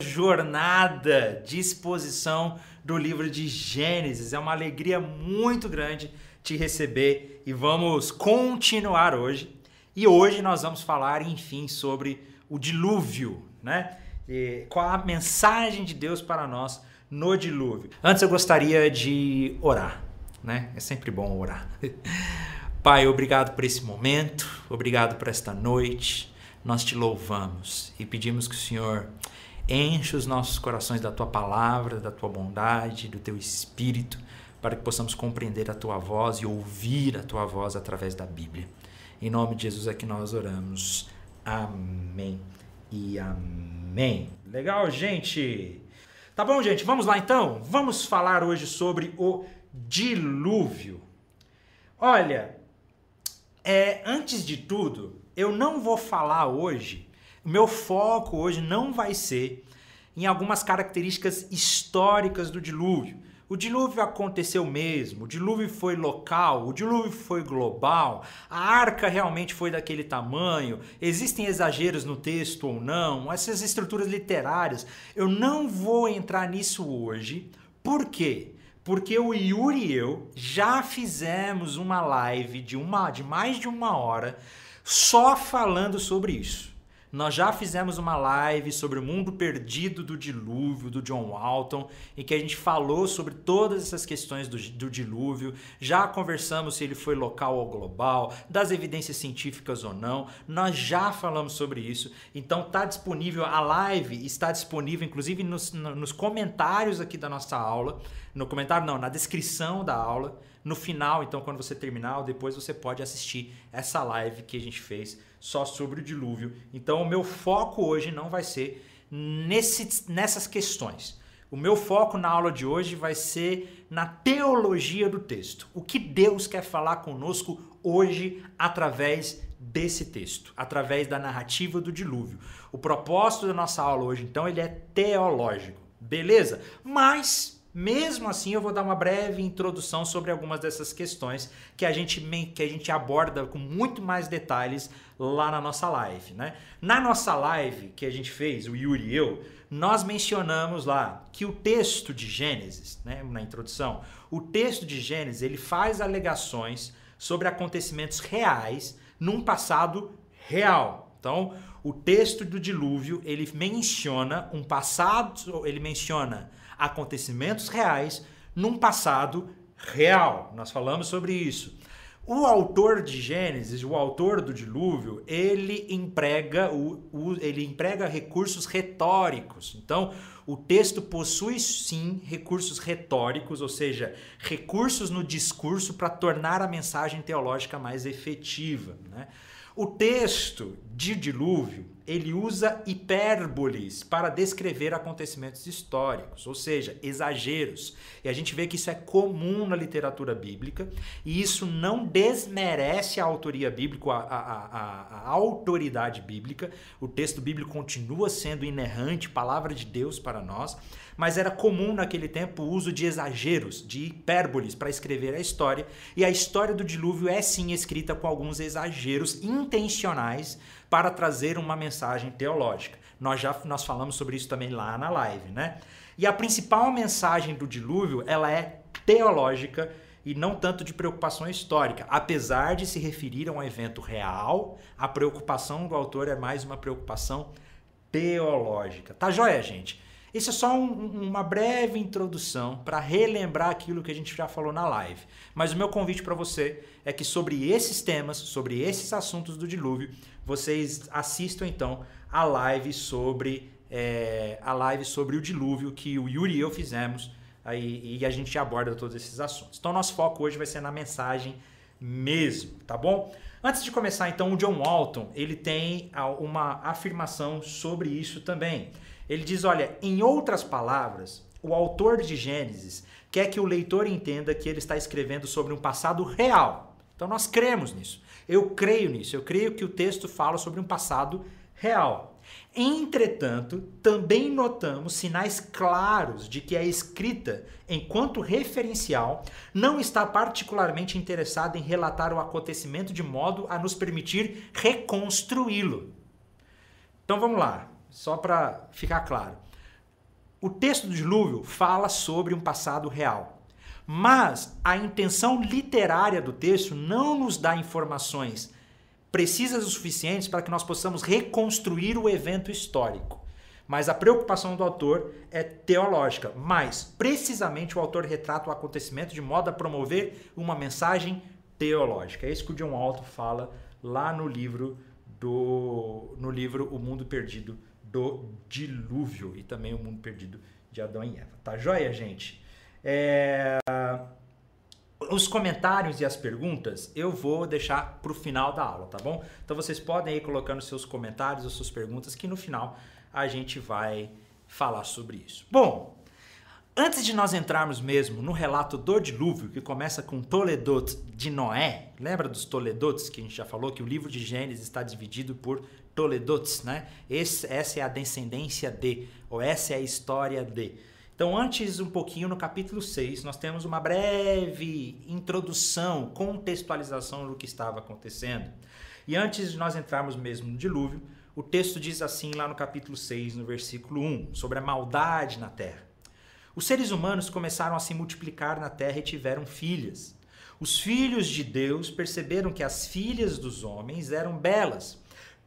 jornada de exposição do livro de Gênesis. É uma alegria muito grande te receber e vamos continuar hoje. E hoje nós vamos falar, enfim, sobre o dilúvio, né? E qual a mensagem de Deus para nós no dilúvio. Antes eu gostaria de orar, né? É sempre bom orar. Pai, obrigado por esse momento, obrigado por esta noite. Nós te louvamos e pedimos que o Senhor Enche os nossos corações da tua palavra, da tua bondade, do teu espírito, para que possamos compreender a tua voz e ouvir a tua voz através da Bíblia. Em nome de Jesus é que nós oramos. Amém e amém. Legal, gente? Tá bom, gente? Vamos lá então? Vamos falar hoje sobre o dilúvio. Olha, é, antes de tudo, eu não vou falar hoje o meu foco hoje não vai ser em algumas características históricas do dilúvio. O dilúvio aconteceu mesmo, o dilúvio foi local, o dilúvio foi global, a arca realmente foi daquele tamanho, existem exageros no texto ou não, essas estruturas literárias. Eu não vou entrar nisso hoje. Por quê? Porque o Yuri e eu já fizemos uma live de, uma, de mais de uma hora só falando sobre isso. Nós já fizemos uma live sobre o mundo perdido do dilúvio, do John Walton, em que a gente falou sobre todas essas questões do, do dilúvio. Já conversamos se ele foi local ou global, das evidências científicas ou não. Nós já falamos sobre isso. Então está disponível, a live está disponível, inclusive nos, nos comentários aqui da nossa aula. No comentário, não, na descrição da aula. No final, então, quando você terminar, depois você pode assistir essa live que a gente fez só sobre o dilúvio. Então, o meu foco hoje não vai ser nesse, nessas questões. O meu foco na aula de hoje vai ser na teologia do texto. O que Deus quer falar conosco hoje através desse texto, através da narrativa do dilúvio. O propósito da nossa aula hoje, então, ele é teológico. Beleza? Mas mesmo assim, eu vou dar uma breve introdução sobre algumas dessas questões que a gente, que a gente aborda com muito mais detalhes lá na nossa live. Né? Na nossa live que a gente fez, o Yuri e eu, nós mencionamos lá que o texto de Gênesis, né, na introdução, o texto de Gênesis ele faz alegações sobre acontecimentos reais num passado real. Então, o texto do dilúvio ele menciona um passado, ele menciona acontecimentos reais num passado real. Nós falamos sobre isso. O autor de Gênesis, o autor do dilúvio, ele emprega, o, o, ele emprega recursos retóricos. Então, o texto possui sim recursos retóricos, ou seja, recursos no discurso para tornar a mensagem teológica mais efetiva. Né? O texto de dilúvio, ele usa hipérboles para descrever acontecimentos históricos, ou seja, exageros. E a gente vê que isso é comum na literatura bíblica, e isso não desmerece a autoria bíblica, a, a, a, a autoridade bíblica. O texto bíblico continua sendo inerrante, palavra de Deus para nós, mas era comum naquele tempo o uso de exageros, de hipérboles para escrever a história, e a história do dilúvio é sim escrita com alguns exageros intencionais para trazer uma mensagem teológica. Nós já nós falamos sobre isso também lá na live, né? E a principal mensagem do dilúvio, ela é teológica e não tanto de preocupação histórica. Apesar de se referir a um evento real, a preocupação do autor é mais uma preocupação teológica. Tá joia, gente? Isso é só um, uma breve introdução para relembrar aquilo que a gente já falou na live. Mas o meu convite para você é que sobre esses temas, sobre esses assuntos do dilúvio, vocês assistam então a live sobre é, a live sobre o dilúvio que o Yuri e eu fizemos aí, e a gente aborda todos esses assuntos. Então nosso foco hoje vai ser na mensagem mesmo, tá bom? Antes de começar então, o John Walton ele tem uma afirmação sobre isso também. Ele diz: olha, em outras palavras, o autor de Gênesis quer que o leitor entenda que ele está escrevendo sobre um passado real. Então nós cremos nisso. Eu creio nisso. Eu creio que o texto fala sobre um passado real. Entretanto, também notamos sinais claros de que a escrita, enquanto referencial, não está particularmente interessada em relatar o acontecimento de modo a nos permitir reconstruí-lo. Então vamos lá só para ficar claro. o texto do dilúvio fala sobre um passado real. Mas a intenção literária do texto não nos dá informações precisas o suficientes para que nós possamos reconstruir o evento histórico. Mas a preocupação do autor é teológica, mas precisamente o autor retrata o acontecimento de modo a promover uma mensagem teológica. É isso que o John Walton fala lá no livro do no livro O Mundo Perdido do Dilúvio e também O Mundo Perdido de Adão e Eva. Tá joia, gente? É... Os comentários e as perguntas eu vou deixar para o final da aula, tá bom? Então vocês podem ir colocando seus comentários ou suas perguntas que no final a gente vai falar sobre isso. Bom, Antes de nós entrarmos mesmo no relato do dilúvio, que começa com Toledot de Noé, lembra dos Toledotes que a gente já falou que o livro de Gênesis está dividido por Toledotes, né? Esse, essa é a descendência de, ou essa é a história de. Então, antes um pouquinho no capítulo 6, nós temos uma breve introdução, contextualização do que estava acontecendo. E antes de nós entrarmos mesmo no dilúvio, o texto diz assim lá no capítulo 6, no versículo 1, sobre a maldade na terra. Os seres humanos começaram a se multiplicar na terra e tiveram filhas. Os filhos de Deus perceberam que as filhas dos homens eram belas.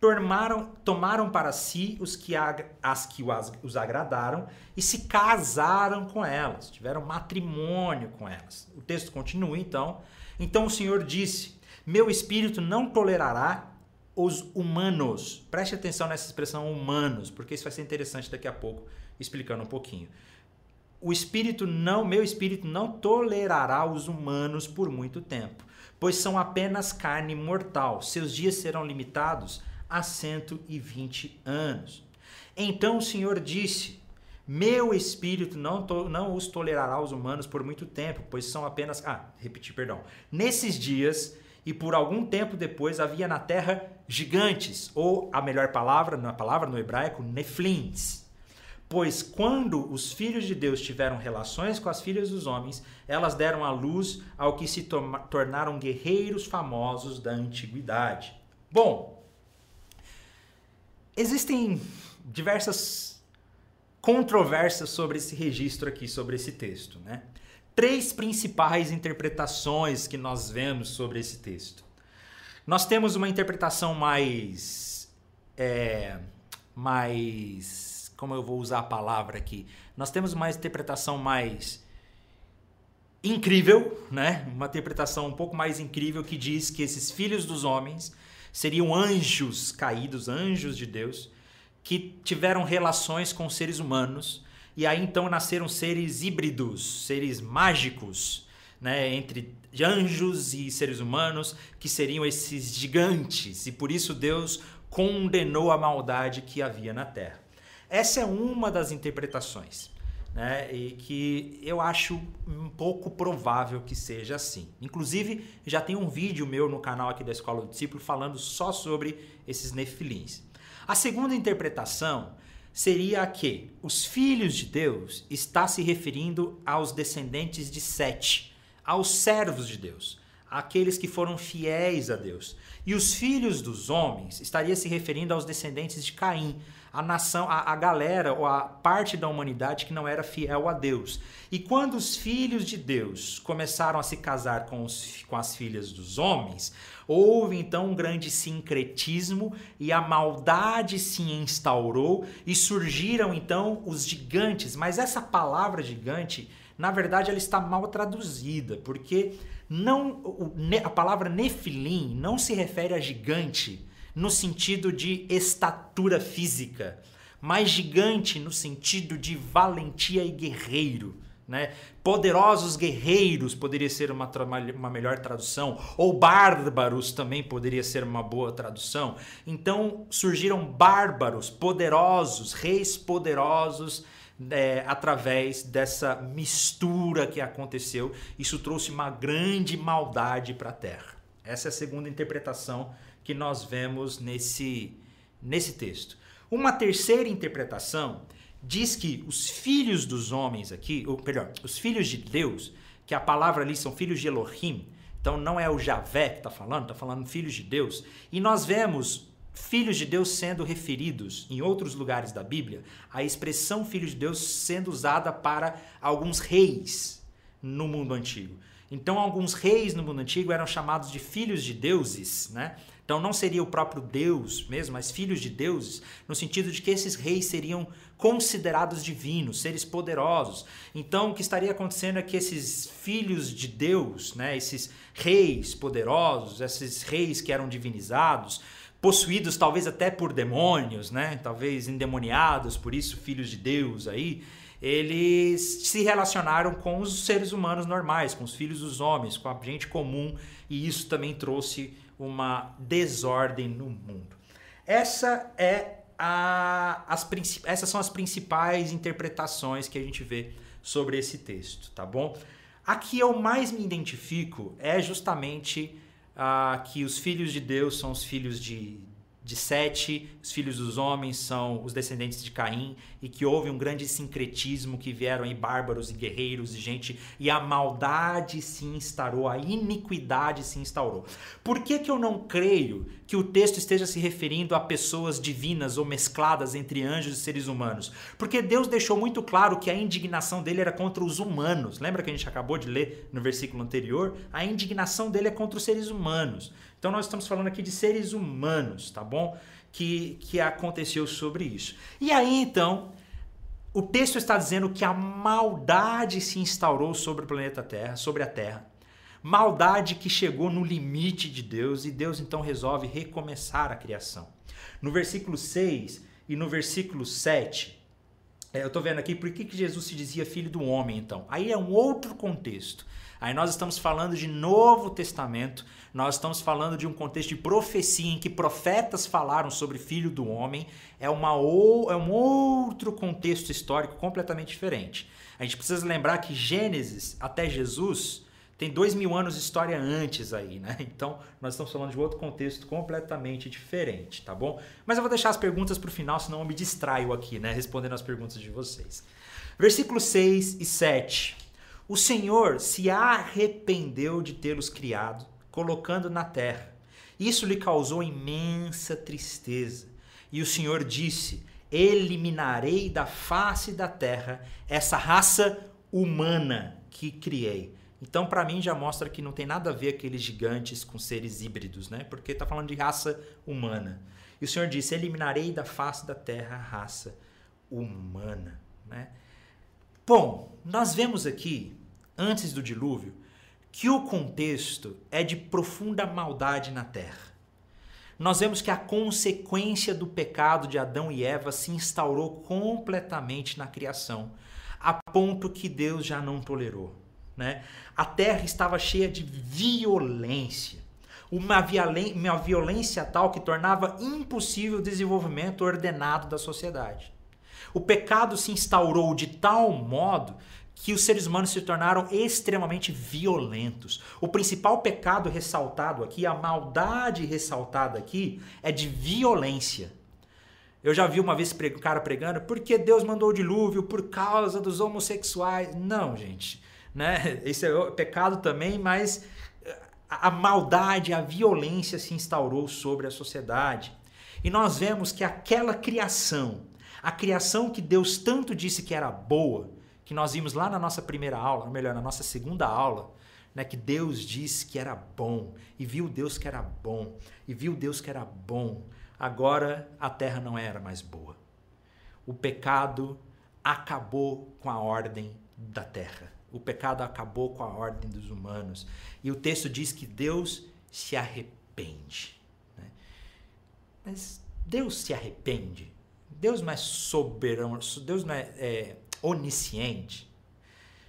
Tomaram, tomaram para si os que, as que os agradaram e se casaram com elas, tiveram matrimônio com elas. O texto continua então. Então o Senhor disse: Meu espírito não tolerará os humanos. Preste atenção nessa expressão humanos, porque isso vai ser interessante daqui a pouco, explicando um pouquinho o espírito não, meu espírito não tolerará os humanos por muito tempo, pois são apenas carne mortal. Seus dias serão limitados a 120 anos. Então o Senhor disse: Meu espírito não, to, não os tolerará os humanos por muito tempo, pois são apenas. Ah, repetir, perdão. Nesses dias e por algum tempo depois havia na terra gigantes, ou a melhor palavra, na palavra no hebraico, neflins Pois quando os filhos de Deus tiveram relações com as filhas dos homens, elas deram à luz ao que se tornaram guerreiros famosos da antiguidade. Bom, existem diversas controvérsias sobre esse registro aqui, sobre esse texto, né? Três principais interpretações que nós vemos sobre esse texto. Nós temos uma interpretação mais é, mais como eu vou usar a palavra aqui, nós temos uma interpretação mais incrível, né? Uma interpretação um pouco mais incrível que diz que esses filhos dos homens seriam anjos caídos, anjos de Deus, que tiveram relações com seres humanos e aí então nasceram seres híbridos, seres mágicos, né, entre anjos e seres humanos, que seriam esses gigantes, e por isso Deus condenou a maldade que havia na terra. Essa é uma das interpretações, né? E que eu acho um pouco provável que seja assim. Inclusive, já tem um vídeo meu no canal aqui da Escola do Discípulo falando só sobre esses nefilins. A segunda interpretação seria que os filhos de Deus está se referindo aos descendentes de Sete, aos servos de Deus, aqueles que foram fiéis a Deus. E os filhos dos homens estaria se referindo aos descendentes de Caim, a nação, a, a galera ou a parte da humanidade que não era fiel a Deus. E quando os filhos de Deus começaram a se casar com, os, com as filhas dos homens, houve então um grande sincretismo e a maldade se instaurou e surgiram então os gigantes. Mas essa palavra gigante, na verdade, ela está mal traduzida, porque não a palavra nefilim não se refere a gigante no sentido de estatura física, mas gigante no sentido de valentia e guerreiro. Né? Poderosos guerreiros poderia ser uma, uma melhor tradução, ou bárbaros também poderia ser uma boa tradução. Então surgiram bárbaros, poderosos, reis poderosos. É, através dessa mistura que aconteceu, isso trouxe uma grande maldade para a terra. Essa é a segunda interpretação que nós vemos nesse, nesse texto. Uma terceira interpretação diz que os filhos dos homens aqui, ou melhor, os filhos de Deus, que a palavra ali são filhos de Elohim, então não é o Javé que está falando, está falando filhos de Deus. E nós vemos filhos de Deus sendo referidos em outros lugares da Bíblia, a expressão filhos de Deus sendo usada para alguns reis no mundo antigo. Então, alguns reis no mundo antigo eram chamados de filhos de deuses, né? Então, não seria o próprio Deus mesmo, mas filhos de deuses, no sentido de que esses reis seriam considerados divinos, seres poderosos. Então, o que estaria acontecendo é que esses filhos de Deus, né, esses reis poderosos, esses reis que eram divinizados, possuídos talvez até por demônios, né, talvez endemoniados, por isso filhos de Deus aí, eles se relacionaram com os seres humanos normais, com os filhos dos homens, com a gente comum, e isso também trouxe uma desordem no mundo. Essa é a, as, essas são as principais interpretações que a gente vê sobre esse texto, tá bom? A que eu mais me identifico é justamente uh, que os filhos de Deus são os filhos de, de Sete, os filhos dos homens são os descendentes de Caim, e que houve um grande sincretismo que vieram aí bárbaros e guerreiros e gente, e a maldade se instaurou, a iniquidade se instaurou. Por que, que eu não creio que o texto esteja se referindo a pessoas divinas ou mescladas entre anjos e seres humanos? Porque Deus deixou muito claro que a indignação dele era contra os humanos. Lembra que a gente acabou de ler no versículo anterior? A indignação dele é contra os seres humanos. Então nós estamos falando aqui de seres humanos, tá bom? Que, que aconteceu sobre isso. E aí então, o texto está dizendo que a maldade se instaurou sobre o planeta Terra, sobre a Terra. Maldade que chegou no limite de Deus e Deus então resolve recomeçar a criação. No versículo 6 e no versículo 7, é, eu estou vendo aqui por que, que Jesus se dizia filho do homem, então. Aí é um outro contexto. Aí nós estamos falando de Novo Testamento, nós estamos falando de um contexto de profecia em que profetas falaram sobre filho do homem, é, uma, é um outro contexto histórico completamente diferente. A gente precisa lembrar que Gênesis até Jesus tem dois mil anos de história antes aí, né? Então nós estamos falando de outro contexto completamente diferente, tá bom? Mas eu vou deixar as perguntas para o final, senão eu me distraio aqui, né? Respondendo as perguntas de vocês. Versículos 6 e 7. O Senhor se arrependeu de tê-los criado, colocando na terra. Isso lhe causou imensa tristeza. E o Senhor disse: Eliminarei da face da terra essa raça humana que criei. Então, para mim, já mostra que não tem nada a ver aqueles gigantes com seres híbridos, né? Porque está falando de raça humana. E o Senhor disse: Eliminarei da face da terra a raça humana, né? Bom, nós vemos aqui, antes do dilúvio, que o contexto é de profunda maldade na terra. Nós vemos que a consequência do pecado de Adão e Eva se instaurou completamente na criação, a ponto que Deus já não tolerou. Né? A terra estava cheia de violência, uma, uma violência tal que tornava impossível o desenvolvimento ordenado da sociedade. O pecado se instaurou de tal modo que os seres humanos se tornaram extremamente violentos. O principal pecado ressaltado aqui, a maldade ressaltada aqui, é de violência. Eu já vi uma vez um cara pregando, porque Deus mandou o dilúvio por causa dos homossexuais. Não, gente. Né? Esse é pecado também, mas a maldade, a violência se instaurou sobre a sociedade. E nós vemos que aquela criação a criação que Deus tanto disse que era boa, que nós vimos lá na nossa primeira aula, ou melhor, na nossa segunda aula, né, que Deus disse que era bom, e viu Deus que era bom, e viu Deus que era bom. Agora a terra não era mais boa. O pecado acabou com a ordem da terra. O pecado acabou com a ordem dos humanos. E o texto diz que Deus se arrepende. Né? Mas Deus se arrepende? Deus não é soberano, Deus não é, é onisciente.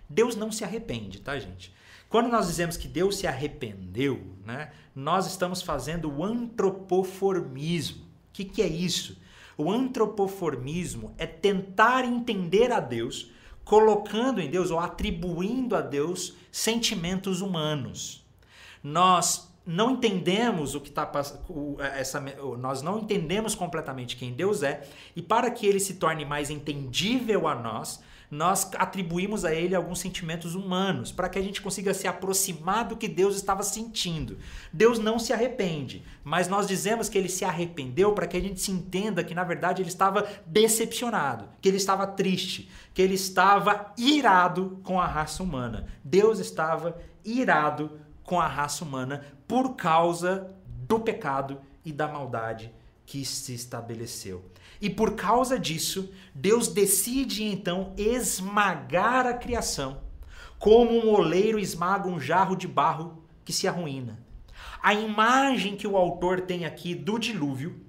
Deus não se arrepende, tá, gente? Quando nós dizemos que Deus se arrependeu, né, nós estamos fazendo o antropoformismo. O que, que é isso? O antropoformismo é tentar entender a Deus, colocando em Deus ou atribuindo a Deus sentimentos humanos. Nós não entendemos o que está essa nós não entendemos completamente quem Deus é e para que ele se torne mais entendível a nós nós atribuímos a ele alguns sentimentos humanos, para que a gente consiga se aproximar do que Deus estava sentindo. Deus não se arrepende, mas nós dizemos que ele se arrependeu para que a gente se entenda que na verdade ele estava decepcionado, que ele estava triste, que ele estava irado com a raça humana. Deus estava irado com a raça humana por causa do pecado e da maldade que se estabeleceu. E por causa disso, Deus decide então esmagar a criação, como um oleiro esmaga um jarro de barro que se arruína. A imagem que o autor tem aqui do dilúvio,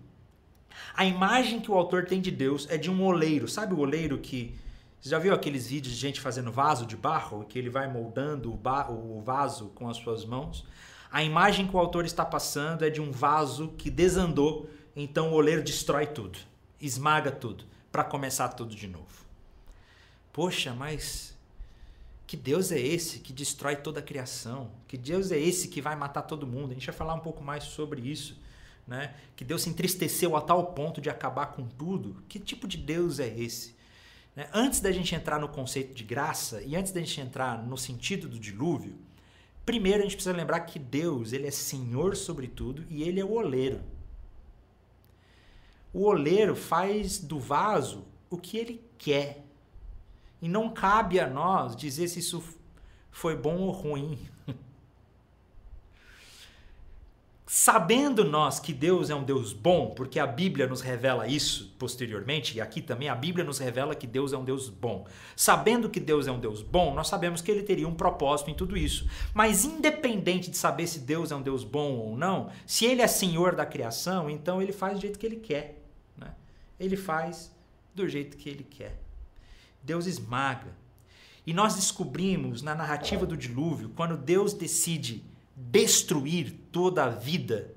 a imagem que o autor tem de Deus é de um oleiro. Sabe o oleiro que. Você já viu aqueles vídeos de gente fazendo vaso de barro, que ele vai moldando o, o vaso com as suas mãos? A imagem que o autor está passando é de um vaso que desandou, então o oleiro destrói tudo esmaga tudo para começar tudo de novo. Poxa, mas que Deus é esse que destrói toda a criação? Que Deus é esse que vai matar todo mundo? A gente vai falar um pouco mais sobre isso. Né? Que Deus se entristeceu a tal ponto de acabar com tudo. Que tipo de Deus é esse? Né? Antes da gente entrar no conceito de graça e antes da gente entrar no sentido do dilúvio, primeiro a gente precisa lembrar que Deus ele é Senhor sobre tudo e ele é o oleiro o oleiro faz do vaso o que ele quer. E não cabe a nós dizer se isso foi bom ou ruim. Sabendo nós que Deus é um Deus bom, porque a Bíblia nos revela isso posteriormente, e aqui também a Bíblia nos revela que Deus é um Deus bom. Sabendo que Deus é um Deus bom, nós sabemos que ele teria um propósito em tudo isso. Mas independente de saber se Deus é um Deus bom ou não, se ele é senhor da criação, então ele faz do jeito que ele quer ele faz do jeito que ele quer. Deus esmaga. E nós descobrimos na narrativa do dilúvio, quando Deus decide destruir toda a vida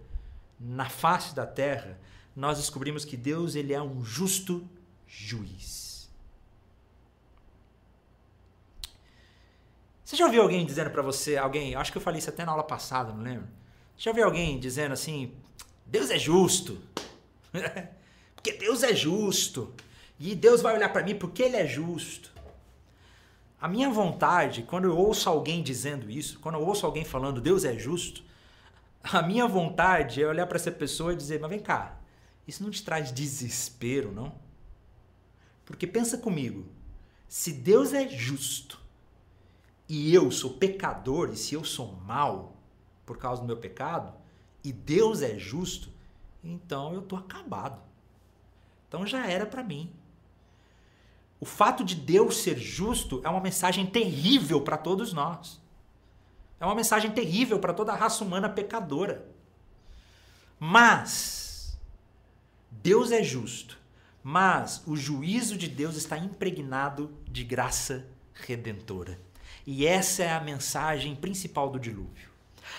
na face da terra, nós descobrimos que Deus ele é um justo juiz. Você já ouviu alguém dizendo para você, alguém, acho que eu falei isso até na aula passada, não lembro? Você já ouviu alguém dizendo assim, Deus é justo? Porque Deus é justo. E Deus vai olhar para mim porque Ele é justo. A minha vontade, quando eu ouço alguém dizendo isso, quando eu ouço alguém falando Deus é justo, a minha vontade é olhar para essa pessoa e dizer: Mas vem cá, isso não te traz desespero, não? Porque pensa comigo, se Deus é justo e eu sou pecador, e se eu sou mal por causa do meu pecado, e Deus é justo, então eu tô acabado. Então já era para mim. O fato de Deus ser justo é uma mensagem terrível para todos nós. É uma mensagem terrível para toda a raça humana pecadora. Mas Deus é justo, mas o juízo de Deus está impregnado de graça redentora. E essa é a mensagem principal do dilúvio.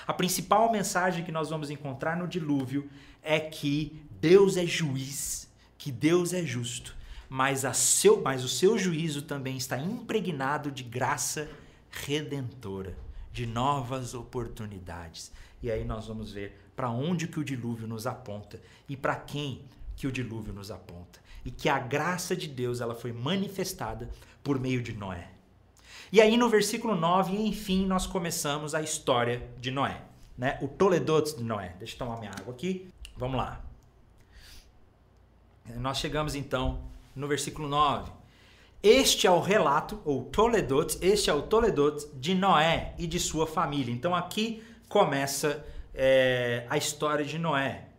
A principal mensagem que nós vamos encontrar no dilúvio é que Deus é juiz que Deus é justo, mas, a seu, mas o seu juízo também está impregnado de graça redentora, de novas oportunidades. E aí nós vamos ver para onde que o dilúvio nos aponta e para quem que o dilúvio nos aponta. E que a graça de Deus ela foi manifestada por meio de Noé. E aí no versículo 9, enfim, nós começamos a história de Noé, né? O Toledot de Noé. Deixa eu tomar minha água aqui. Vamos lá. Nós chegamos então no versículo 9. Este é o relato, ou Toledot, este é o Toledot de Noé e de sua família. Então aqui começa é, a história de Noé.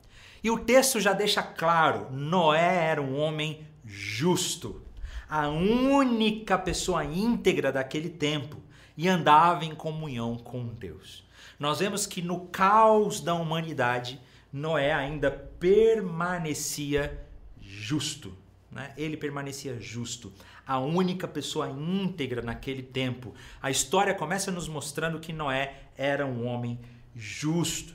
E o texto já deixa claro: Noé era um homem justo, a única pessoa íntegra daquele tempo e andava em comunhão com Deus. Nós vemos que no caos da humanidade, Noé ainda permanecia justo. Né? Ele permanecia justo, a única pessoa íntegra naquele tempo. A história começa nos mostrando que Noé era um homem justo.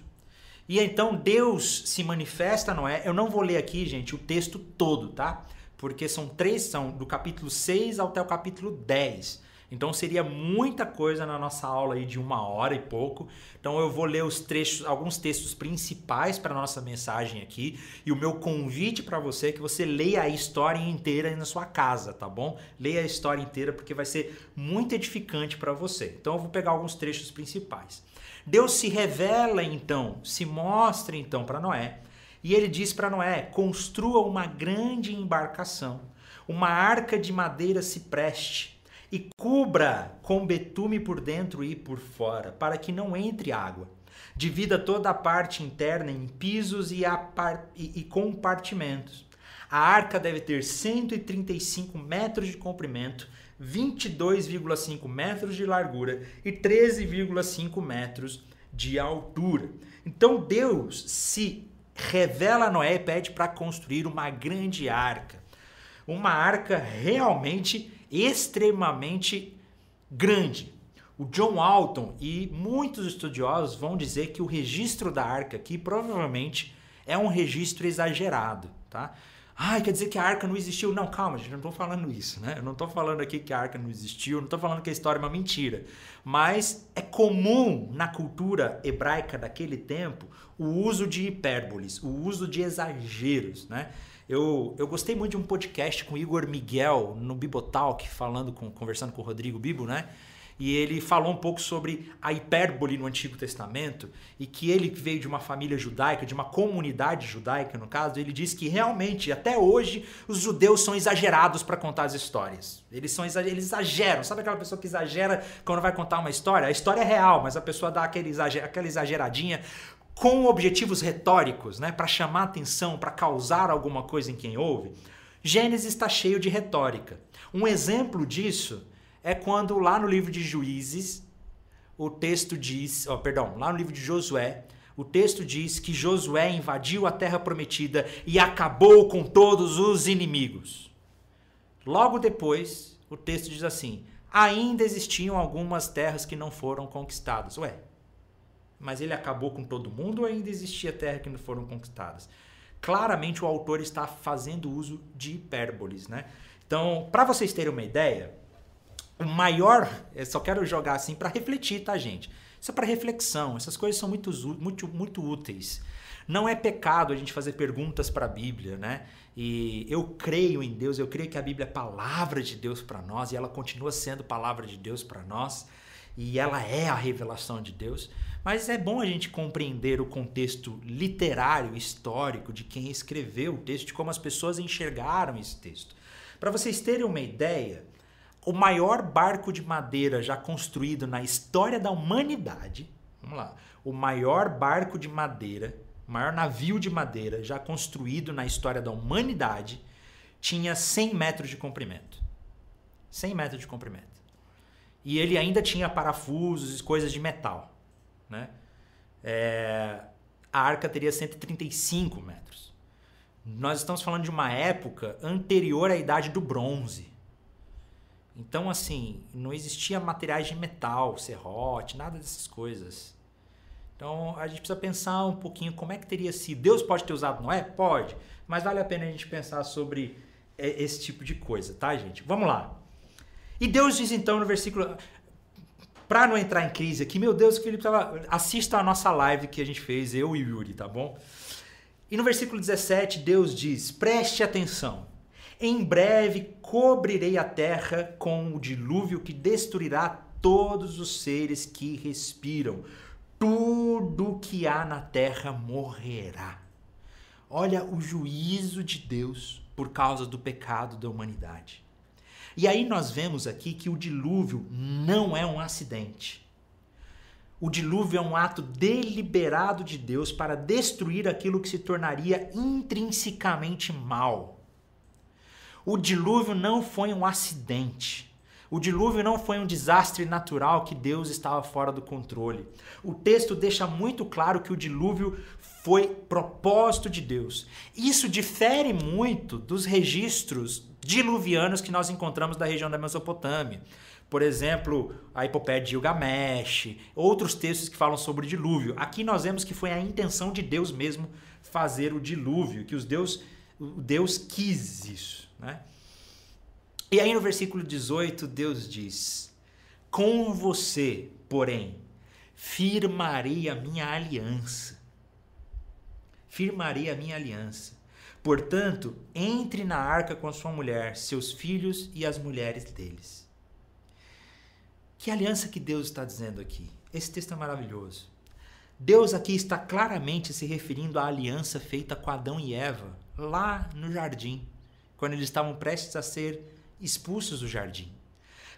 E então Deus se manifesta a Noé. Eu não vou ler aqui, gente, o texto todo, tá? Porque são três, são do capítulo 6 até o capítulo 10. Então seria muita coisa na nossa aula aí de uma hora e pouco. Então eu vou ler os trechos, alguns textos principais para nossa mensagem aqui e o meu convite para você é que você leia a história inteira na sua casa, tá bom? Leia a história inteira porque vai ser muito edificante para você. Então eu vou pegar alguns trechos principais. Deus se revela então, se mostra então para Noé e ele diz para Noé: construa uma grande embarcação, uma arca de madeira cipreste, e cubra com betume por dentro e por fora, para que não entre água. Divida toda a parte interna em pisos e, e, e compartimentos. A arca deve ter 135 metros de comprimento, 22,5 metros de largura e 13,5 metros de altura. Então Deus se revela a Noé e pede para construir uma grande arca. Uma arca realmente extremamente grande. O John Walton e muitos estudiosos vão dizer que o registro da arca aqui provavelmente é um registro exagerado, tá? Ai, quer dizer que a arca não existiu? Não, calma, gente, não estou falando isso, né? Eu não estou falando aqui que a arca não existiu, não estou falando que a história é uma mentira. Mas é comum na cultura hebraica daquele tempo o uso de hipérboles, o uso de exageros, né? Eu, eu gostei muito de um podcast com Igor Miguel no Bibotalk, falando com, conversando com o Rodrigo Bibo, né? e ele falou um pouco sobre a hipérbole no Antigo Testamento e que ele veio de uma família judaica, de uma comunidade judaica, no caso, ele diz que realmente, até hoje, os judeus são exagerados para contar as histórias. Eles são eles exageram. Sabe aquela pessoa que exagera quando vai contar uma história? A história é real, mas a pessoa dá aquele exager, aquela exageradinha com objetivos retóricos, né, para chamar atenção, para causar alguma coisa em quem ouve. Gênesis está cheio de retórica. Um exemplo disso é quando lá no livro de Juízes o texto diz, oh, perdão, lá no livro de Josué, o texto diz que Josué invadiu a terra prometida e acabou com todos os inimigos. Logo depois, o texto diz assim: ainda existiam algumas terras que não foram conquistadas. Ué, mas ele acabou com todo mundo ou ainda existia terra que não foram conquistadas? Claramente o autor está fazendo uso de hipérboles, né? Então, para vocês terem uma ideia, o maior, eu só quero jogar assim para refletir, tá, gente? Isso é para reflexão. Essas coisas são muito, muito, muito úteis. Não é pecado a gente fazer perguntas para a Bíblia, né? E eu creio em Deus, eu creio que a Bíblia é palavra de Deus para nós e ela continua sendo palavra de Deus para nós e ela é a revelação de Deus. Mas é bom a gente compreender o contexto literário, histórico de quem escreveu o texto, de como as pessoas enxergaram esse texto. Para vocês terem uma ideia, o maior barco de madeira já construído na história da humanidade. Vamos lá. O maior barco de madeira, o maior navio de madeira já construído na história da humanidade tinha 100 metros de comprimento. 100 metros de comprimento. E ele ainda tinha parafusos e coisas de metal. Né? É, a arca teria 135 metros. Nós estamos falando de uma época anterior à idade do bronze. Então, assim, não existia materiais de metal, serrote, nada dessas coisas. Então, a gente precisa pensar um pouquinho como é que teria sido. Deus pode ter usado Noé? Pode. Mas vale a pena a gente pensar sobre é, esse tipo de coisa, tá, gente? Vamos lá. E Deus diz então no versículo. Para não entrar em crise aqui, meu Deus, Felipe tava. Assista a nossa live que a gente fez, eu e o Yuri, tá bom? E no versículo 17, Deus diz: preste atenção. Em breve cobrirei a terra com o dilúvio que destruirá todos os seres que respiram. Tudo que há na terra morrerá. Olha o juízo de Deus por causa do pecado da humanidade. E aí nós vemos aqui que o dilúvio não é um acidente. O dilúvio é um ato deliberado de Deus para destruir aquilo que se tornaria intrinsecamente mal. O dilúvio não foi um acidente. O dilúvio não foi um desastre natural que Deus estava fora do controle. O texto deixa muito claro que o dilúvio foi propósito de Deus. Isso difere muito dos registros diluvianos que nós encontramos da região da Mesopotâmia. Por exemplo, a epopeia de Gilgamesh, outros textos que falam sobre o dilúvio. Aqui nós vemos que foi a intenção de Deus mesmo fazer o dilúvio, que os Deus, Deus quis isso. Né? E aí no versículo 18, Deus diz: Com você, porém, firmarei a minha aliança. Firmarei a minha aliança. Portanto, entre na arca com a sua mulher, seus filhos e as mulheres deles. Que aliança que Deus está dizendo aqui? Esse texto é maravilhoso. Deus aqui está claramente se referindo à aliança feita com Adão e Eva, lá no jardim, quando eles estavam prestes a ser expulsos do jardim.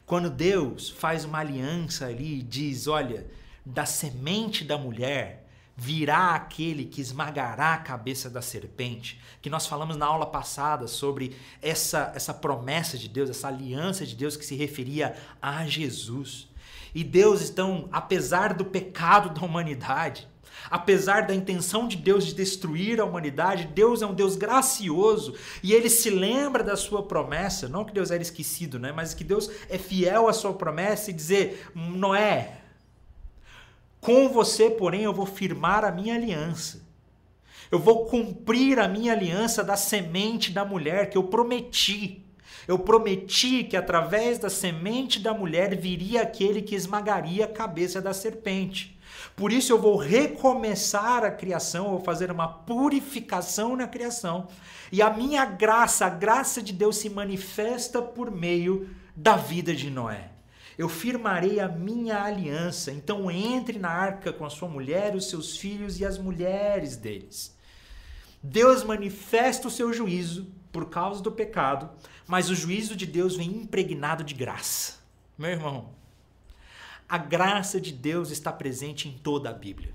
Quando Deus faz uma aliança ali e diz: Olha, da semente da mulher virá aquele que esmagará a cabeça da serpente, que nós falamos na aula passada sobre essa, essa promessa de Deus, essa aliança de Deus que se referia a Jesus. E Deus, então, apesar do pecado da humanidade, apesar da intenção de Deus de destruir a humanidade, Deus é um Deus gracioso e ele se lembra da sua promessa, não que Deus era esquecido, né, mas que Deus é fiel à sua promessa e dizer: Noé, com você, porém, eu vou firmar a minha aliança. Eu vou cumprir a minha aliança da semente da mulher que eu prometi. Eu prometi que através da semente da mulher viria aquele que esmagaria a cabeça da serpente. Por isso eu vou recomeçar a criação, vou fazer uma purificação na criação. E a minha graça, a graça de Deus se manifesta por meio da vida de Noé eu firmarei a minha aliança. Então entre na arca com a sua mulher, os seus filhos e as mulheres deles. Deus manifesta o seu juízo por causa do pecado, mas o juízo de Deus vem impregnado de graça. Meu irmão, a graça de Deus está presente em toda a Bíblia.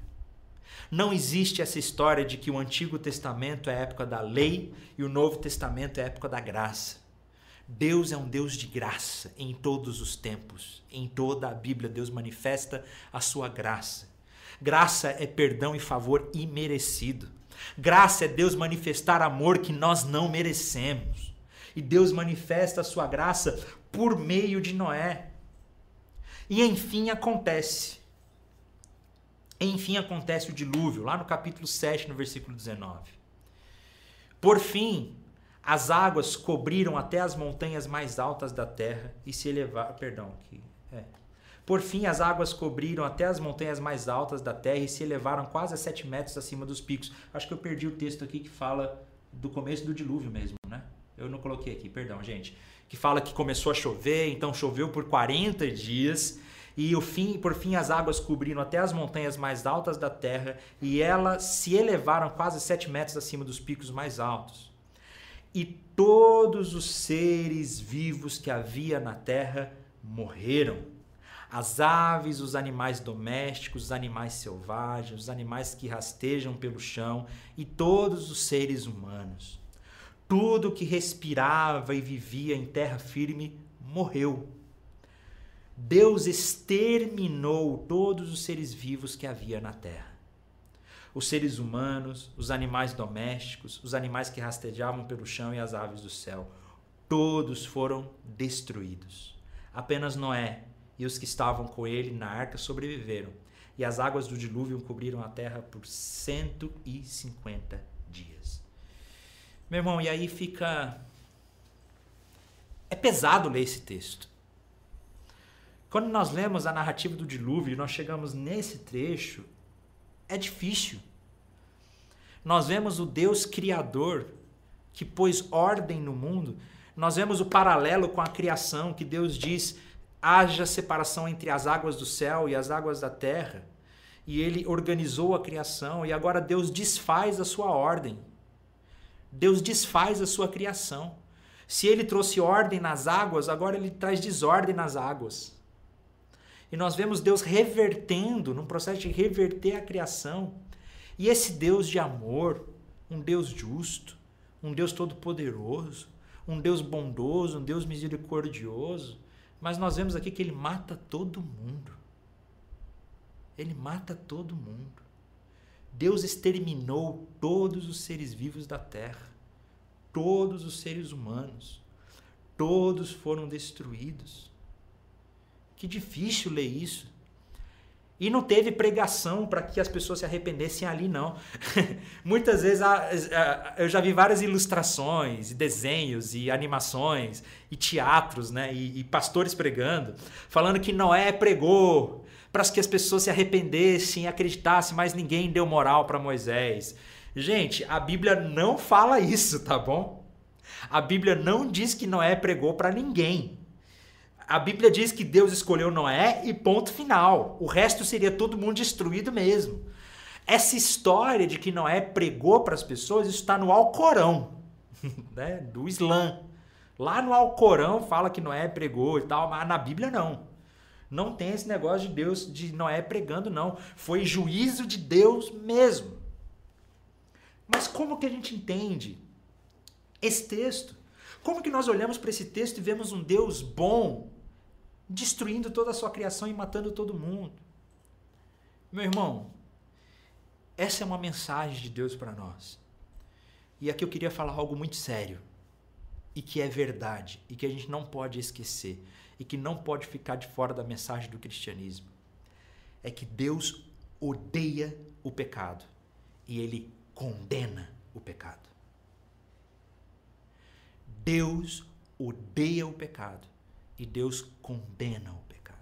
Não existe essa história de que o Antigo Testamento é a época da lei e o Novo Testamento é a época da graça. Deus é um Deus de graça em todos os tempos. Em toda a Bíblia, Deus manifesta a sua graça. Graça é perdão e favor imerecido. Graça é Deus manifestar amor que nós não merecemos. E Deus manifesta a sua graça por meio de Noé. E enfim acontece. Enfim acontece o dilúvio, lá no capítulo 7, no versículo 19. Por fim, as águas cobriram até as montanhas mais altas da terra e se elevaram. Perdão, aqui. É. Por fim, as águas cobriram até as montanhas mais altas da terra e se elevaram quase a sete metros acima dos picos. Acho que eu perdi o texto aqui que fala do começo do dilúvio mesmo, né? Eu não coloquei aqui, perdão, gente. Que fala que começou a chover, então choveu por 40 dias. E o fim, por fim as águas cobriram até as montanhas mais altas da terra e elas se elevaram quase sete metros acima dos picos mais altos e todos os seres vivos que havia na terra morreram. As aves, os animais domésticos, os animais selvagens, os animais que rastejam pelo chão e todos os seres humanos. Tudo que respirava e vivia em terra firme morreu. Deus exterminou todos os seres vivos que havia na terra os seres humanos, os animais domésticos, os animais que rastejavam pelo chão e as aves do céu. Todos foram destruídos. Apenas Noé e os que estavam com ele na arca sobreviveram, e as águas do dilúvio cobriram a terra por 150 dias. Meu irmão, e aí fica. É pesado ler esse texto. Quando nós lemos a narrativa do dilúvio nós chegamos nesse trecho, é difícil. Nós vemos o Deus Criador que pôs ordem no mundo. Nós vemos o paralelo com a criação, que Deus diz: haja separação entre as águas do céu e as águas da terra. E ele organizou a criação, e agora Deus desfaz a sua ordem. Deus desfaz a sua criação. Se ele trouxe ordem nas águas, agora ele traz desordem nas águas. E nós vemos Deus revertendo, num processo de reverter a criação. E esse Deus de amor, um Deus justo, um Deus todo-poderoso, um Deus bondoso, um Deus misericordioso, mas nós vemos aqui que ele mata todo mundo. Ele mata todo mundo. Deus exterminou todos os seres vivos da terra, todos os seres humanos, todos foram destruídos. Que difícil ler isso. E não teve pregação para que as pessoas se arrependessem ali, não. Muitas vezes eu já vi várias ilustrações, e desenhos, e animações, e teatros, né? E, e pastores pregando, falando que Noé pregou para que as pessoas se arrependessem e acreditassem, mas ninguém deu moral para Moisés. Gente, a Bíblia não fala isso, tá bom? A Bíblia não diz que Noé pregou para ninguém. A Bíblia diz que Deus escolheu Noé e ponto final. O resto seria todo mundo destruído mesmo. Essa história de que Noé pregou para as pessoas, isso está no Alcorão, né? do Islã. Lá no Alcorão fala que Noé pregou e tal, mas na Bíblia não. Não tem esse negócio de Deus, de Noé pregando, não. Foi juízo de Deus mesmo. Mas como que a gente entende esse texto? Como que nós olhamos para esse texto e vemos um Deus bom, destruindo toda a sua criação e matando todo mundo? Meu irmão, essa é uma mensagem de Deus para nós. E aqui eu queria falar algo muito sério e que é verdade e que a gente não pode esquecer e que não pode ficar de fora da mensagem do cristianismo. É que Deus odeia o pecado e ele condena o pecado. Deus odeia o pecado e Deus condena o pecado.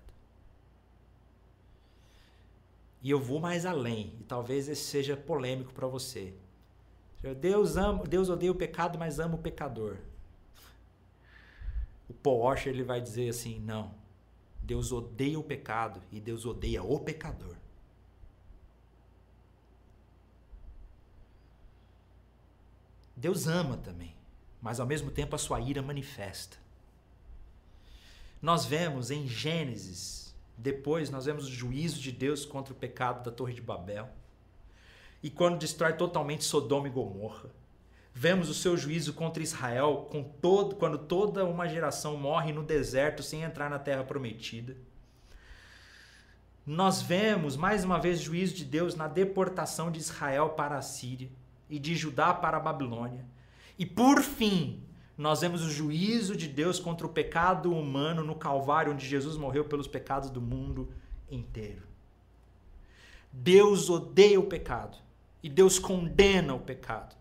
E eu vou mais além, e talvez esse seja polêmico para você. Deus ama, Deus odeia o pecado, mas ama o pecador. O Paul ele vai dizer assim: não. Deus odeia o pecado e Deus odeia o pecador. Deus ama também, mas ao mesmo tempo a sua ira manifesta. Nós vemos em Gênesis, depois nós vemos o juízo de Deus contra o pecado da Torre de Babel. E quando destrói totalmente Sodoma e Gomorra. Vemos o seu juízo contra Israel com todo, quando toda uma geração morre no deserto sem entrar na terra prometida. Nós vemos mais uma vez o juízo de Deus na deportação de Israel para a Síria e de Judá para a Babilônia. E por fim, nós vemos o juízo de Deus contra o pecado humano no Calvário, onde Jesus morreu pelos pecados do mundo inteiro. Deus odeia o pecado e Deus condena o pecado.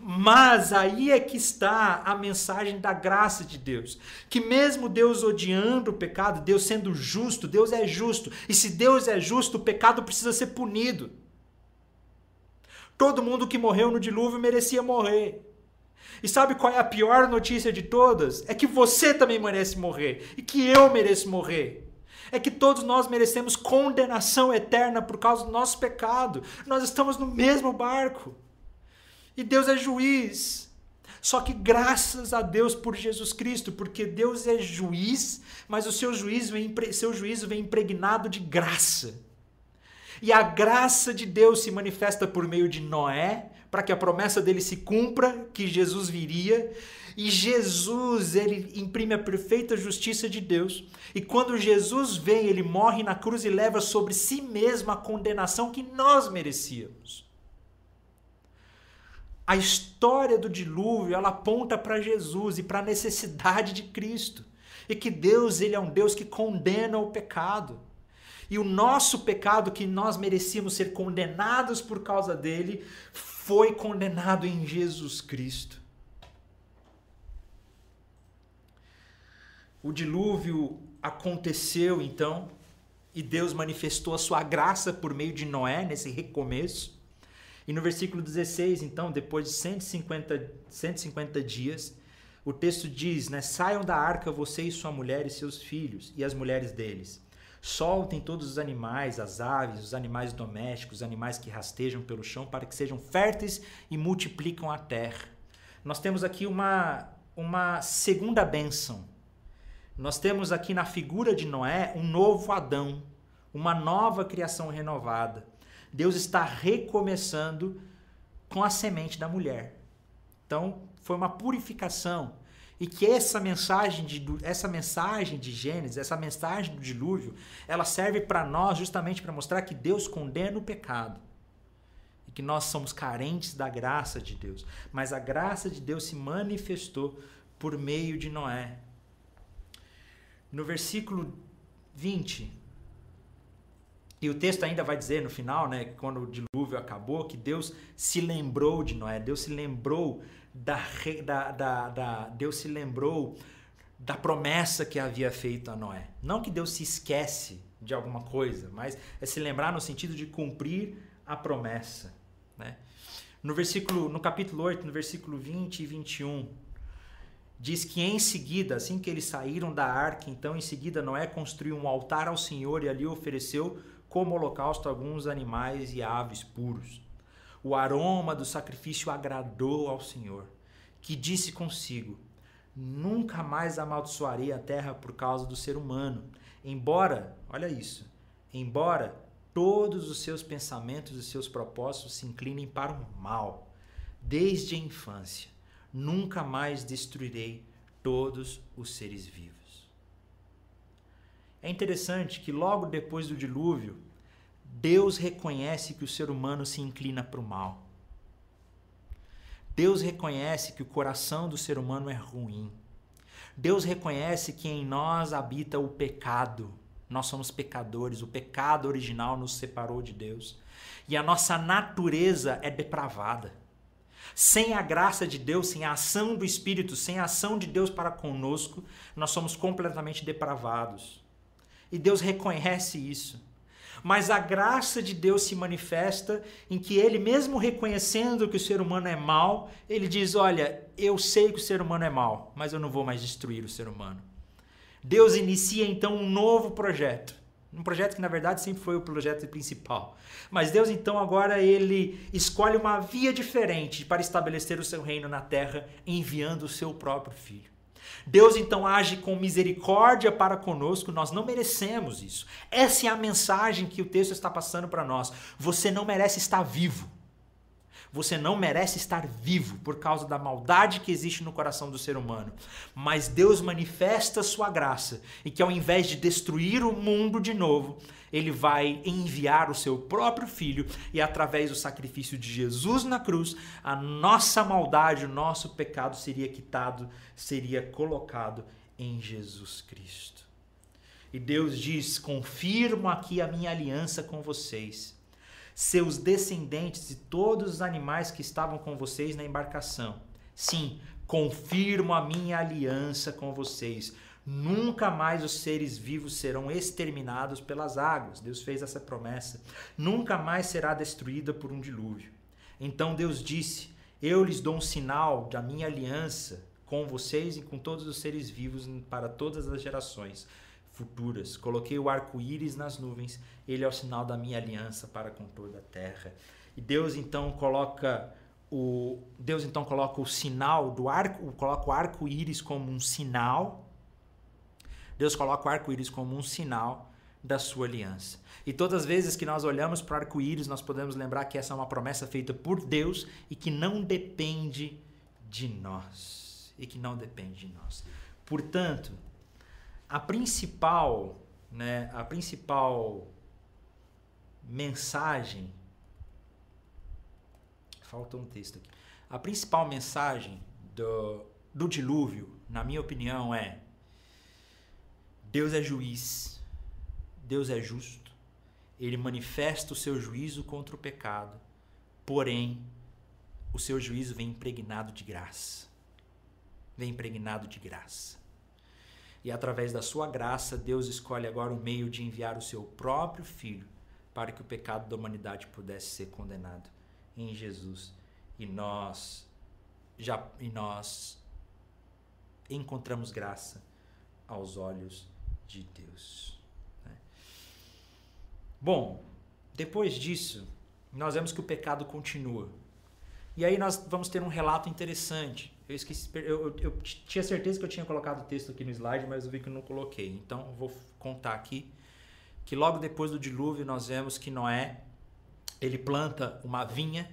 Mas aí é que está a mensagem da graça de Deus. Que mesmo Deus odiando o pecado, Deus sendo justo, Deus é justo. E se Deus é justo, o pecado precisa ser punido. Todo mundo que morreu no dilúvio merecia morrer. E sabe qual é a pior notícia de todas? É que você também merece morrer e que eu mereço morrer. É que todos nós merecemos condenação eterna por causa do nosso pecado. Nós estamos no mesmo barco. E Deus é juiz. Só que graças a Deus por Jesus Cristo, porque Deus é juiz, mas o seu juízo vem, seu juízo vem impregnado de graça. E a graça de Deus se manifesta por meio de Noé, para que a promessa dele se cumpra, que Jesus viria. E Jesus, ele imprime a perfeita justiça de Deus. E quando Jesus vem, ele morre na cruz e leva sobre si mesmo a condenação que nós merecíamos. A história do dilúvio, ela aponta para Jesus e para a necessidade de Cristo. E que Deus, ele é um Deus que condena o pecado. E o nosso pecado, que nós merecíamos ser condenados por causa dele, foi condenado em Jesus Cristo. O dilúvio aconteceu então, e Deus manifestou a sua graça por meio de Noé nesse recomeço. E no versículo 16, então, depois de 150, 150 dias, o texto diz, né, saiam da arca você e sua mulher e seus filhos e as mulheres deles Soltem todos os animais, as aves, os animais domésticos, os animais que rastejam pelo chão, para que sejam férteis e multiplicam a terra. Nós temos aqui uma, uma segunda bênção. Nós temos aqui na figura de Noé um novo Adão, uma nova criação renovada. Deus está recomeçando com a semente da mulher. Então, foi uma purificação e que essa mensagem de essa mensagem de Gênesis, essa mensagem do dilúvio, ela serve para nós justamente para mostrar que Deus condena o pecado. E que nós somos carentes da graça de Deus, mas a graça de Deus se manifestou por meio de Noé. No versículo 20, E o texto ainda vai dizer no final, né, quando o dilúvio acabou, que Deus se lembrou de Noé, Deus se lembrou da, da, da, da Deus se lembrou da promessa que havia feito a Noé. Não que Deus se esquece de alguma coisa, mas é se lembrar no sentido de cumprir a promessa. Né? No versículo, no capítulo 8, no versículo 20 e 21, diz que em seguida, assim que eles saíram da arca, então em seguida Noé construiu um altar ao Senhor e ali ofereceu como holocausto alguns animais e aves puros. O aroma do sacrifício agradou ao Senhor, que disse consigo: Nunca mais amaldiçoarei a terra por causa do ser humano. Embora, olha isso, embora todos os seus pensamentos e seus propósitos se inclinem para o mal, desde a infância, nunca mais destruirei todos os seres vivos. É interessante que logo depois do dilúvio, Deus reconhece que o ser humano se inclina para o mal. Deus reconhece que o coração do ser humano é ruim. Deus reconhece que em nós habita o pecado. Nós somos pecadores, o pecado original nos separou de Deus. E a nossa natureza é depravada. Sem a graça de Deus, sem a ação do Espírito, sem a ação de Deus para conosco, nós somos completamente depravados. E Deus reconhece isso. Mas a graça de Deus se manifesta em que ele, mesmo reconhecendo que o ser humano é mau, ele diz: Olha, eu sei que o ser humano é mau, mas eu não vou mais destruir o ser humano. Deus inicia então um novo projeto. Um projeto que na verdade sempre foi o projeto principal. Mas Deus então agora ele escolhe uma via diferente para estabelecer o seu reino na terra, enviando o seu próprio filho. Deus então age com misericórdia para conosco, nós não merecemos isso. Essa é a mensagem que o texto está passando para nós. Você não merece estar vivo. Você não merece estar vivo por causa da maldade que existe no coração do ser humano. Mas Deus manifesta sua graça e que ao invés de destruir o mundo de novo, ele vai enviar o seu próprio filho e através do sacrifício de Jesus na cruz, a nossa maldade, o nosso pecado seria quitado, seria colocado em Jesus Cristo. E Deus diz: "Confirmo aqui a minha aliança com vocês." Seus descendentes e todos os animais que estavam com vocês na embarcação. Sim, confirmo a minha aliança com vocês. Nunca mais os seres vivos serão exterminados pelas águas. Deus fez essa promessa. Nunca mais será destruída por um dilúvio. Então Deus disse: Eu lhes dou um sinal da minha aliança com vocês e com todos os seres vivos para todas as gerações futuras. Coloquei o arco-íris nas nuvens, ele é o sinal da minha aliança para com toda a terra. E Deus então coloca o Deus então coloca o sinal do arco, coloca o arco-íris como um sinal. Deus coloca o arco-íris como um sinal da sua aliança. E todas as vezes que nós olhamos para o arco-íris, nós podemos lembrar que essa é uma promessa feita por Deus e que não depende de nós. E que não depende de nós. Portanto, a principal, né, a principal mensagem falta um texto aqui. A principal mensagem do, do dilúvio, na minha opinião, é Deus é juiz, Deus é justo, ele manifesta o seu juízo contra o pecado, porém, o seu juízo vem impregnado de graça. Vem impregnado de graça. E através da sua graça, Deus escolhe agora o meio de enviar o seu próprio filho para que o pecado da humanidade pudesse ser condenado em Jesus. E nós já e nós encontramos graça aos olhos de Deus. Né? Bom, depois disso, nós vemos que o pecado continua. E aí nós vamos ter um relato interessante eu esqueci, eu, eu, eu, tinha certeza que eu tinha colocado o texto aqui no slide, mas eu vi que eu não coloquei. Então vou contar aqui que logo depois do dilúvio nós vemos que Noé ele planta uma vinha,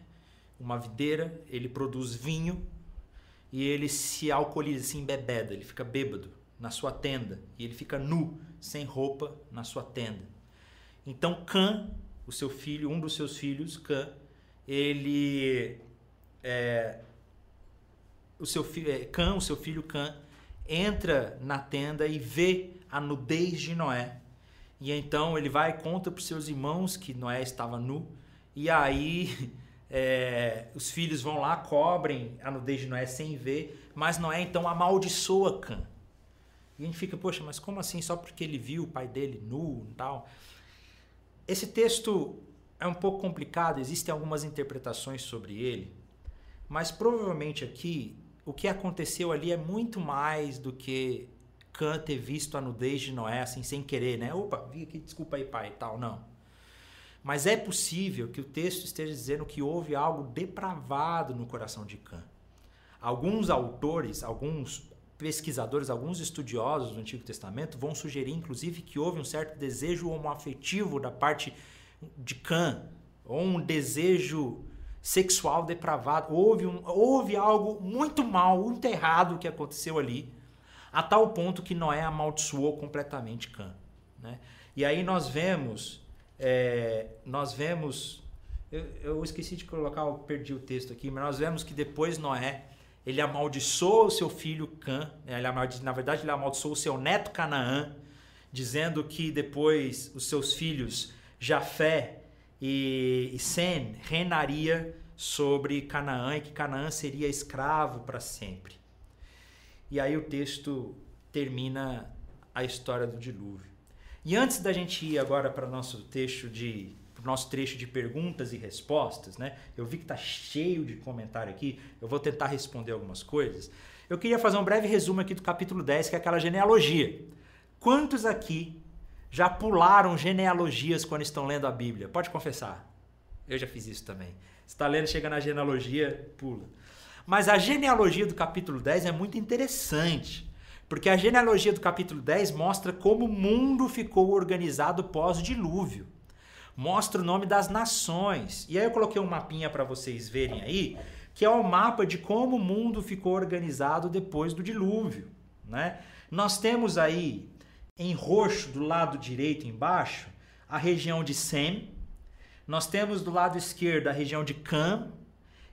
uma videira, ele produz vinho e ele se alcooliza, se embebeda, ele fica bêbado na sua tenda e ele fica nu, sem roupa na sua tenda. Então Cã, o seu filho, um dos seus filhos, Cã, ele é, o seu filho, é, Cã, o seu filho Cã, entra na tenda e vê a nudez de Noé. E então ele vai e conta para os seus irmãos que Noé estava nu. E aí é, os filhos vão lá, cobrem a nudez de Noé sem ver, mas Noé então amaldiçoa Cã. E a gente fica, poxa, mas como assim? Só porque ele viu o pai dele nu e tal? Esse texto é um pouco complicado, existem algumas interpretações sobre ele, mas provavelmente aqui o que aconteceu ali é muito mais do que Cã ter visto a nudez de Noé assim sem querer, né? Opa, vi aqui, desculpa aí, pai e tal. Não. Mas é possível que o texto esteja dizendo que houve algo depravado no coração de Cã. Alguns autores, alguns pesquisadores, alguns estudiosos do Antigo Testamento vão sugerir, inclusive, que houve um certo desejo homoafetivo da parte de Cã, ou um desejo sexual depravado. Houve, um, houve algo muito mal, muito errado que aconteceu ali, a tal ponto que Noé amaldiçoou completamente Cã. Né? E aí nós vemos, é, nós vemos, eu, eu, esqueci de colocar, eu perdi o texto aqui, mas nós vemos que depois Noé, ele amaldiçoou o seu filho Cã, né? ele na verdade ele amaldiçoou o seu neto Canaã, dizendo que depois os seus filhos Jafé e, e Sem reinaria sobre Canaã e que Canaã seria escravo para sempre. E aí o texto termina a história do dilúvio. E antes da gente ir agora para o nosso texto de nosso trecho de perguntas e respostas, né? Eu vi que está cheio de comentário aqui, eu vou tentar responder algumas coisas. Eu queria fazer um breve resumo aqui do capítulo 10, que é aquela genealogia. Quantos aqui já pularam genealogias quando estão lendo a Bíblia? Pode confessar. Eu já fiz isso também. Você está lendo, chega na genealogia, pula. Mas a genealogia do capítulo 10 é muito interessante, porque a genealogia do capítulo 10 mostra como o mundo ficou organizado pós-dilúvio. Mostra o nome das nações. E aí eu coloquei um mapinha para vocês verem aí, que é o mapa de como o mundo ficou organizado depois do dilúvio. Né? Nós temos aí em roxo do lado direito embaixo a região de Sem. Nós temos do lado esquerdo a região de Cam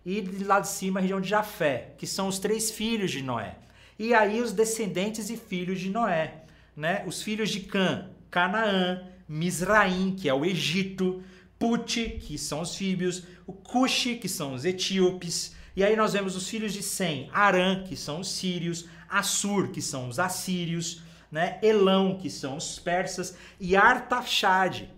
e do lado de cima a região de Jafé, que são os três filhos de Noé. E aí os descendentes e filhos de Noé, né? Os filhos de Cã, Canaã, Misraim, que é o Egito, Put, que são os fíbios, o Cuxi, que são os etíopes, e aí nós vemos os filhos de Sem, Arã, que são os sírios, Assur, que são os assírios, né? Elão, que são os persas, e Artaxade.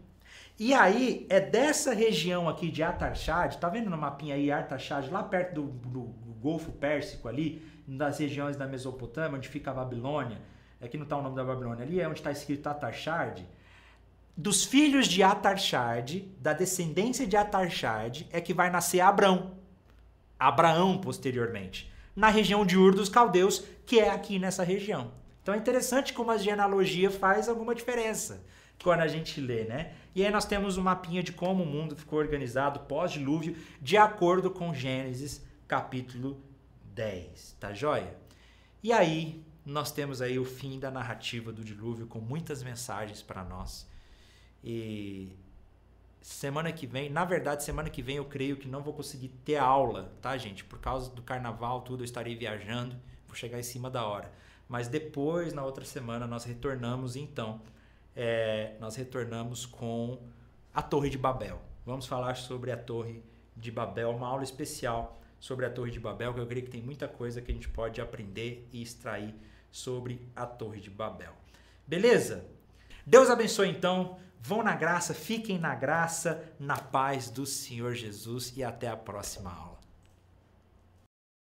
E aí, é dessa região aqui de Artaxade, tá vendo no mapinha aí Artaxade, lá perto do, do, do, Golfo Pérsico ali, das regiões da Mesopotâmia, onde fica a Babilônia, aqui não está o nome da Babilônia, ali é onde está escrito Artaxade, dos filhos de Atarxade, da descendência de Atarxade, é que vai nascer Abrão. Abraão posteriormente, na região de Ur dos Caldeus, que é aqui nessa região. Então é interessante como a genealogia faz alguma diferença quando a gente lê, né? E aí nós temos um mapinha de como o mundo ficou organizado pós-dilúvio, de acordo com Gênesis capítulo 10, tá joia? E aí nós temos aí o fim da narrativa do dilúvio com muitas mensagens para nós. E semana que vem, na verdade, semana que vem eu creio que não vou conseguir ter aula, tá, gente? Por causa do carnaval, tudo, eu estarei viajando, vou chegar em cima da hora. Mas depois, na outra semana, nós retornamos então. É, nós retornamos com a Torre de Babel. Vamos falar sobre a Torre de Babel, uma aula especial sobre a Torre de Babel, que eu creio que tem muita coisa que a gente pode aprender e extrair sobre a Torre de Babel. Beleza? Deus abençoe então. Vão na graça, fiquem na graça, na paz do Senhor Jesus e até a próxima aula.